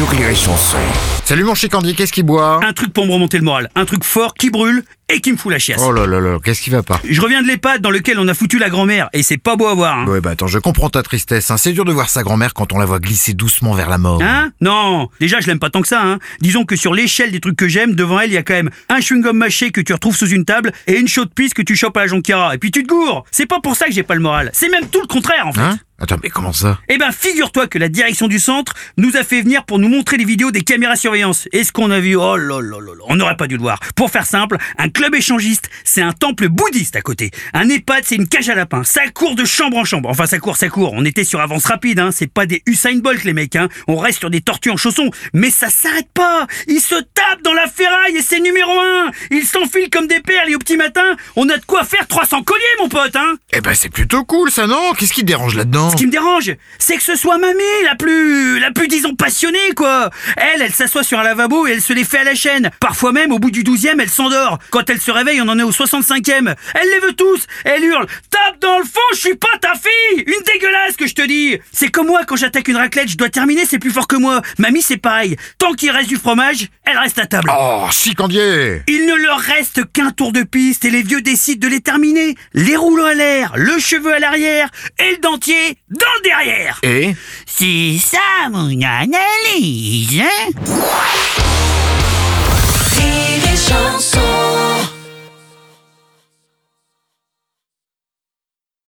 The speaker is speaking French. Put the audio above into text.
sur Rire et Chanson. Salut mon chicandier, qu'est-ce qu'il boit? Un truc pour me remonter le moral, un truc fort qui brûle et qui me fout la chiasse. Oh là là là, qu'est-ce qui va pas? Je reviens de l'EHPAD dans lequel on a foutu la grand-mère et c'est pas beau à voir. Hein, Ouais bah attends, je comprends ta tristesse, hein. c'est dur de voir sa grand-mère quand on la voit glisser doucement vers la mort. Hein? Non, déjà je l'aime pas tant que ça. Hein. Disons que sur l'échelle des trucs que j'aime, devant elle il y a quand même un chewing-gum mâché que tu retrouves sous une table et une chaude pisse que tu chopes à la jonquiera. Et puis tu te gourres. C'est pas pour ça que j'ai pas le moral. C'est même tout le contraire en fait. Attends, mais comment ça? Eh ben, figure-toi que la direction du centre nous a fait venir pour nous montrer les vidéos des caméras surveillance. Et ce qu'on a vu, oh là là là là, on n'aurait pas dû le voir. Pour faire simple, un club échangiste, c'est un temple bouddhiste à côté. Un EHPAD, c'est une cage à lapins. Ça court de chambre en chambre. Enfin, ça court, ça court. On était sur avance rapide, hein. C'est pas des Usain Bolt, les mecs, hein. On reste sur des tortues en chaussons. Mais ça s'arrête pas. Ils se tapent dans la ferraille et c'est numéro un. Ils s'enfilent comme des perles et au petit matin, on a de quoi faire 300 colliers, mon pote, hein. Eh ben c'est plutôt cool ça, non? Qu'est-ce qui te dérange là-dedans? Ce qui me dérange, c'est que ce soit mamie la plus, la plus disons passionnée quoi. Elle, elle s'assoit sur un lavabo et elle se les fait à la chaîne. Parfois même, au bout du douzième, elle s'endort. Quand elle se réveille, on en est au 65e. Elle les veut tous. Elle hurle, tape dans le fond, je suis pas ta fille. Une dégueulasse je te dis. C'est comme moi quand j'attaque une raclette, je dois terminer, c'est plus fort que moi. Mamie, c'est pareil. Tant qu'il reste du fromage, elle reste à table. Oh, chicandier Il ne leur reste qu'un tour de piste et les vieux décident de les terminer. Les rouleaux à l'air, le cheveu à l'arrière et le dentier dans le derrière. Et C'est ça mon analyse, hein